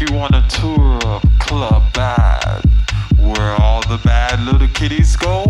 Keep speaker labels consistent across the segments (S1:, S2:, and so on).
S1: you want a tour of Club Bad, where all the bad little kitties go.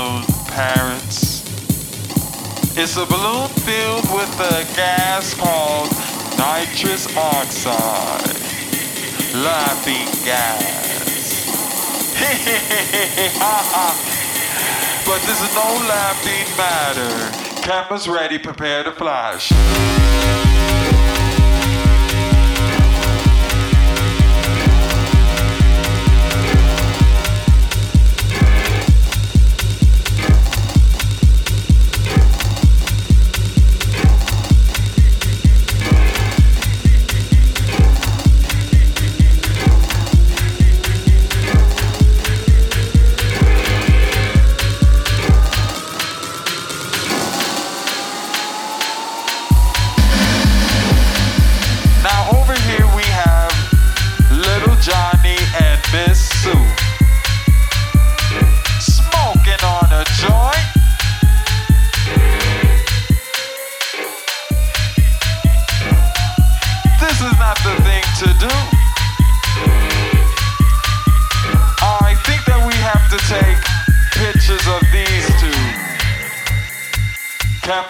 S1: those parrots. It's a balloon filled with a gas called nitrous oxide. Laughing gas. but this is no laughing matter. Cameras ready, prepare to flash.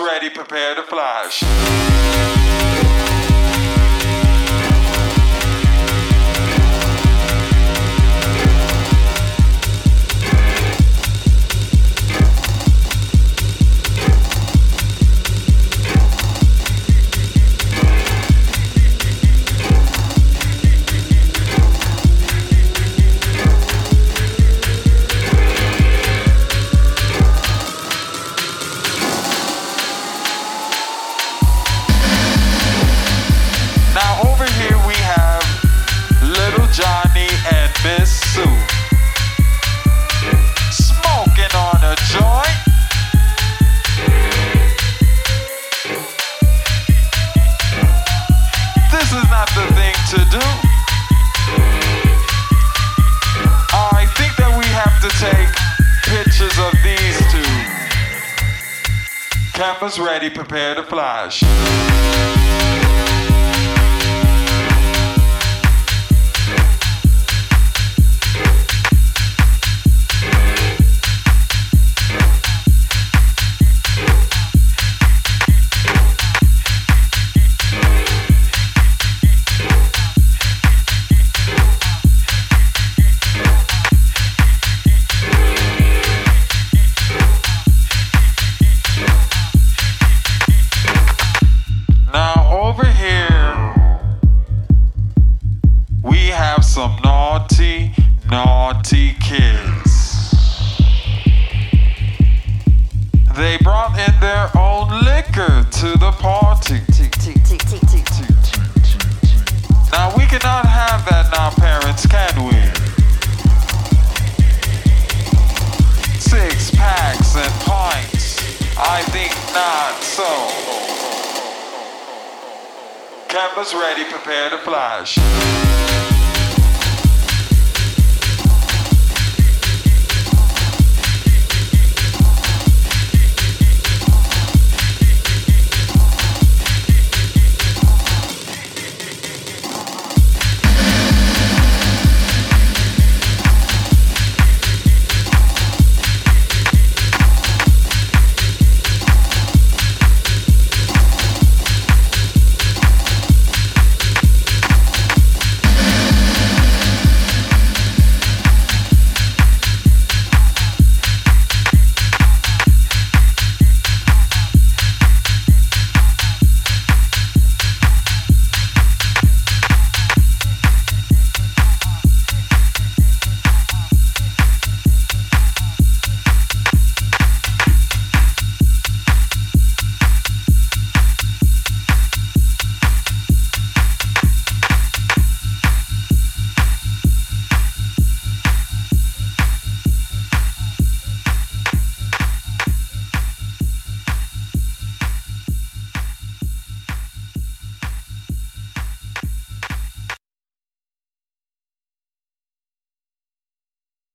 S1: Ready, prepare to flash.